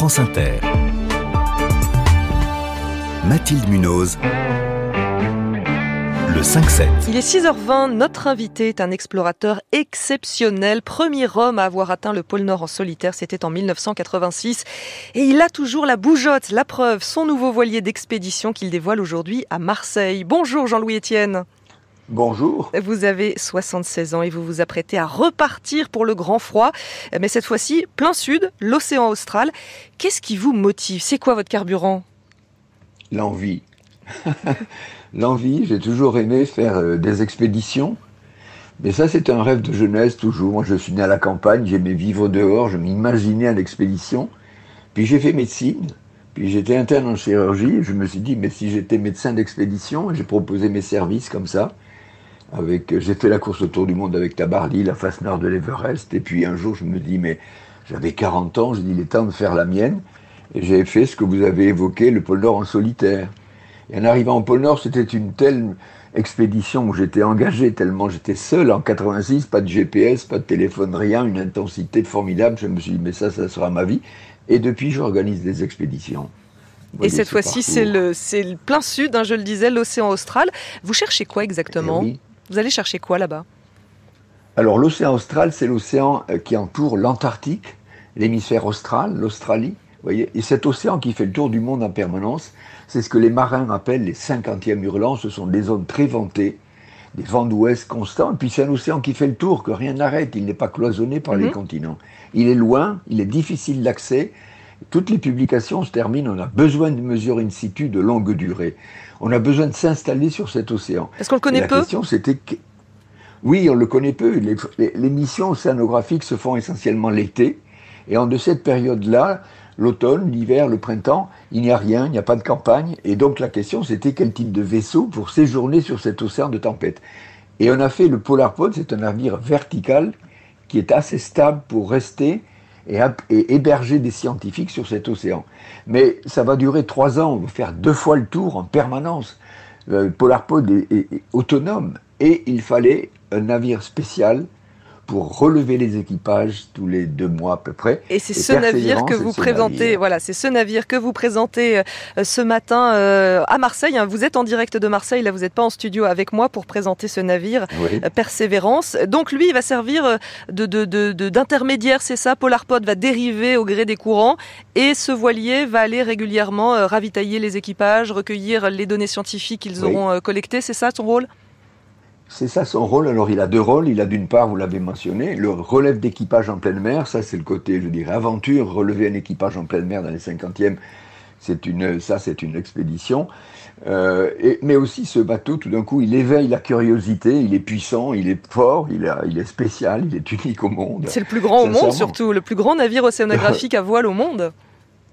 France Inter. Mathilde Munoz. Le 5-7. Il est 6h20, notre invité est un explorateur exceptionnel, premier homme à avoir atteint le pôle Nord en solitaire, c'était en 1986. Et il a toujours la bougeotte, la preuve, son nouveau voilier d'expédition qu'il dévoile aujourd'hui à Marseille. Bonjour Jean-Louis Etienne. Bonjour. Vous avez 76 ans et vous vous apprêtez à repartir pour le grand froid, mais cette fois-ci plein sud, l'océan austral. Qu'est-ce qui vous motive? C'est quoi votre carburant? L'envie. L'envie, j'ai toujours aimé faire euh, des expéditions. Mais ça, c'est un rêve de jeunesse toujours. Moi, je suis né à la campagne, j'aimais vivre dehors, je m'imaginais à l'expédition. Puis j'ai fait médecine, puis j'étais interne en chirurgie. je me suis dit, mais si j'étais médecin d'expédition, j'ai proposé mes services comme ça. Avec, j'ai fait la course autour du monde avec Tabarly, la face nord de l'Everest. Et puis un jour, je me dis, mais j'avais 40 ans, j'ai dit, il est temps de faire la mienne. Et j'ai fait ce que vous avez évoqué, le pôle Nord en solitaire. Et en arrivant au pôle Nord, c'était une telle expédition où j'étais engagé tellement j'étais seul en 86, pas de GPS, pas de téléphone, rien, une intensité formidable. Je me suis dit, mais ça, ça sera ma vie. Et depuis, j'organise des expéditions. Et cette fois-ci, c'est le, le plein sud, hein, je le disais, l'océan austral. Vous cherchez quoi exactement? Eh vous allez chercher quoi là-bas? Alors l'océan austral, c'est l'océan euh, qui entoure l'Antarctique, l'hémisphère austral, l'Australie. Voyez et cet océan qui fait le tour du monde en permanence, c'est ce que les marins appellent les 50e hurlants. Ce sont des zones très ventées, des vents d'ouest constants. Et puis c'est un océan qui fait le tour, que rien n'arrête. Il n'est pas cloisonné par les mhm. continents. Il est loin, il est difficile d'accès. Toutes les publications se terminent. On a besoin de mesures in situ de longue durée on a besoin de s'installer sur cet océan. Est-ce qu'on le connaît la peu question, c'était Oui, on le connaît peu. Les, missions océanographiques se font essentiellement l'été. Et en de cette période-là, l'automne, l'hiver, le printemps, il n'y a rien, il n'y a pas de campagne. Et donc la question, c'était quel type de vaisseau pour séjourner sur cet océan de tempête. Et on a fait le Polar Pod, c'est un navire vertical qui est assez stable pour rester et, héberger des scientifiques sur cet océan. Mais ça va durer trois ans, on va faire deux fois le tour en permanence. Euh, Polarpod est autonome et il fallait un navire spécial pour relever les équipages tous les deux mois à peu près. Et c'est ce navire que vous présentez, voilà, c'est ce navire que vous présentez euh, ce matin euh, à Marseille. Hein. Vous êtes en direct de Marseille, là vous n'êtes pas en studio avec moi pour présenter ce navire euh, Persévérance. Donc lui, il va servir d'intermédiaire, de, c'est ça. Polarpod va dériver au gré des courants et ce voilier va aller régulièrement ravitailler les équipages, recueillir les données scientifiques qu'ils auront collectées. C'est ça son rôle? C'est ça son rôle. Alors il a deux rôles. Il a d'une part, vous l'avez mentionné, le relève d'équipage en pleine mer. Ça c'est le côté, je dirais, aventure. Relever un équipage en pleine mer dans les 50e, c'est une, ça c'est une expédition. Euh, mais aussi ce bateau, tout d'un coup, il éveille la curiosité. Il est puissant, il est fort, il, il est spécial, il est unique au monde. C'est le plus grand au monde surtout, le plus grand navire océanographique à voile au monde.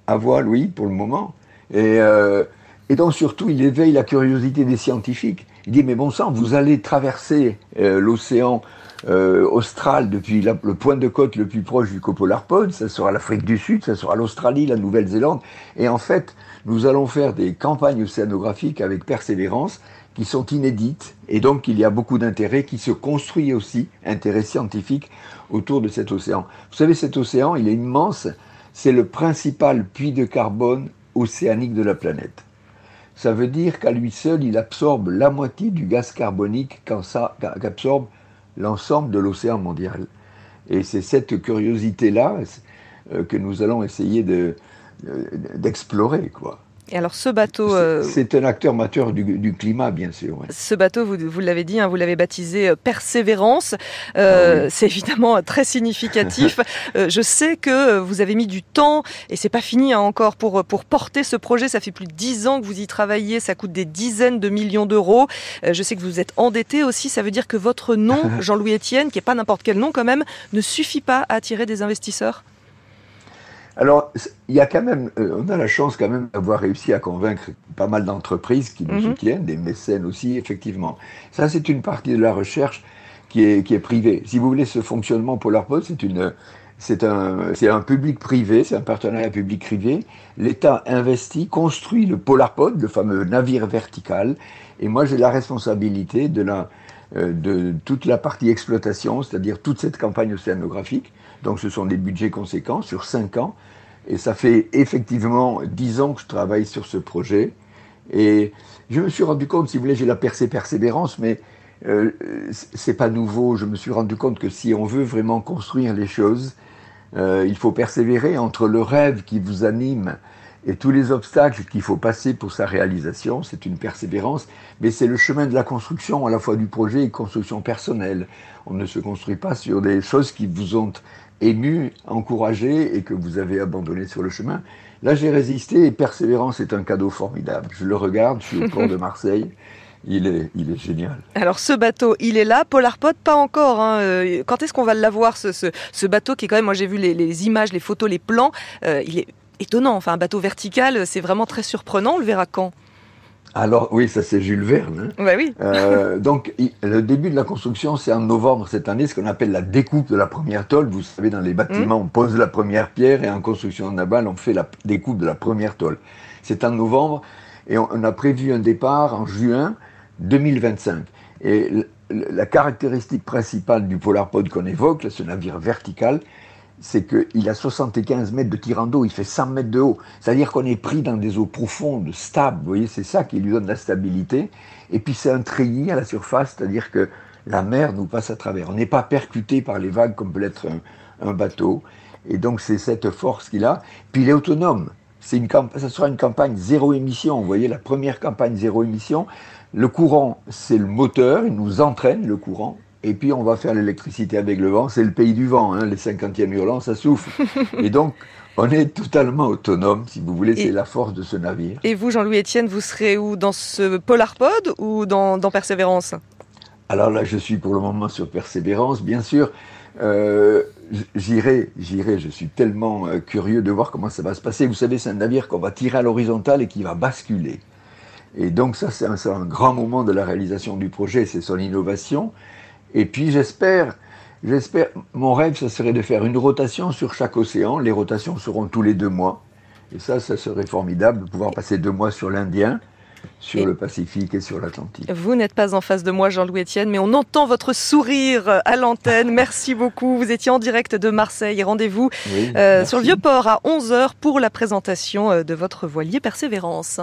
À voile, oui, pour le moment. Et, euh, et donc surtout, il éveille la curiosité des scientifiques. Il dit, mais bon sang, vous allez traverser euh, l'océan euh, austral depuis le point de côte le plus proche du copolarpod, ça sera l'Afrique du Sud, ça sera l'Australie, la Nouvelle-Zélande. Et en fait, nous allons faire des campagnes océanographiques avec persévérance qui sont inédites. Et donc, il y a beaucoup d'intérêt qui se construit aussi, intérêt scientifique, autour de cet océan. Vous savez, cet océan, il est immense. C'est le principal puits de carbone océanique de la planète ça veut dire qu'à lui seul, il absorbe la moitié du gaz carbonique qu'absorbe l'ensemble de l'océan mondial. Et c'est cette curiosité-là euh, que nous allons essayer d'explorer, quoi. Et alors ce bateau... C'est euh, un acteur mature du, climat, bien sûr. Ce bateau, vous, vous l'avez dit, hein, vous l'avez baptisé euh, Persévérance. Euh, ah C'est évidemment très significatif. Euh, je sais que vous avez mis du temps, et c'est pas fini hein, encore, pour, pour porter ce projet. Ça fait plus de dix ans que vous y travaillez, ça coûte des dizaines de millions d'euros. je sais que vous êtes endetté aussi, ça veut dire que votre nom, Jean-Louis Etienne, qui est pas n'importe quel nom quand même, ne suffit pas à attirer des investisseurs? Alors, il y a quand même, euh, on a la chance quand même d'avoir réussi à convaincre pas mal d'entreprises qui nous mhm. soutiennent, des mécènes aussi, effectivement. Ça, c'est une partie de la recherche qui est, qui est privée. Si vous voulez, ce fonctionnement PolarPod, c'est une, c'est un, c'est un public privé, c'est un partenariat public-privé. L'État investit, construit le PolarPod, le fameux navire vertical, et moi j'ai la responsabilité de la, de toute la partie exploitation, c'est-à-dire toute cette campagne océanographique. Donc ce sont des budgets conséquents sur 5 ans. Et ça fait effectivement dix ans que je travaille sur ce projet. Et je me suis rendu compte, si vous voulez, j'ai la persévérance, mais euh, c'est pas nouveau. Je me suis rendu compte que si on veut vraiment construire les choses, euh, il faut persévérer entre le rêve qui vous anime et tous les obstacles qu'il faut passer pour sa réalisation. C'est une persévérance, mais c'est le chemin de la construction, à la fois du projet et construction personnelle. On ne se construit pas sur des choses qui vous ont ému, encouragé et que vous avez abandonné sur le chemin. Là, j'ai résisté et persévérance est un cadeau formidable. Je le regarde, je suis au port de Marseille. Il est, il est génial. Alors ce bateau, il est là. Polarpod, pas encore. Hein. Euh, quand est-ce qu'on va l'avoir, ce, ce, ce, bateau qui est quand même, moi j'ai vu les, les, images, les photos, les plans. Euh, il est étonnant. Enfin, un bateau vertical, c'est vraiment très surprenant. On le verra quand? Alors oui, ça c'est Jules Verne. Hein. oui. Euh, donc le début de la construction, c'est en novembre cette année, ce qu'on appelle la découpe de la première tôle. Vous savez, dans les bâtiments, mmh. on pose la première pierre et en construction navale, on fait la découpe de la première tôle. C'est en novembre et on, a prévu un départ en juin 2025. Et la caractéristique principale du Polarpod qu'on évoque, ce navire vertical, c'est qu'il a 75 mètres de tirant d'eau, il fait 100 mètres de haut. C'est-à-dire qu'on est pris dans des eaux profondes, stables. Vous voyez, c'est ça qui lui donne la stabilité. Et puis c'est un treillis à la surface, c'est-à-dire que la mer nous passe à travers. On n'est pas percuté par les vagues comme peut l'être un, bateau. Et donc c'est cette force qu'il a. Puis il est autonome. C'est une ça sera une campagne zéro émission. Vous voyez, la première campagne zéro émission. Le courant, c'est le moteur, il nous entraîne le courant et puis on va faire l'électricité avec le vent. C'est le pays du vent, hein, les 50e hurlants, ça souffle. et donc, on est totalement autonome, si vous voulez, c'est la force de ce navire. Et vous, Jean-Louis Etienne, vous serez où? Dans ce Polarpod ou dans, Persévérance? Alors là, je suis pour le moment sur Persévérance, bien sûr. Euh, j'irai, j'irai, je suis tellement euh, curieux de voir comment ça va se passer. Vous savez, c'est un navire qu'on va tirer à l'horizontale et qui va basculer. Et donc ça, c'est un, grand moment de la réalisation du projet, c'est son innovation. Et puis j'espère, j'espère, mon rêve, ce serait de faire une rotation sur chaque océan. Les rotations seront tous les deux mois. Et ça, ça serait formidable de pouvoir passer deux mois sur l'Indien, sur le Pacifique et sur l'Atlantique. Vous n'êtes pas en face de moi, Jean-Louis Etienne, mais on entend votre sourire à l'antenne. Merci beaucoup. Vous étiez en direct de Marseille. Rendez-vous euh, sur le Vieux-Port à 11h pour la présentation euh, de votre voilier Persévérance.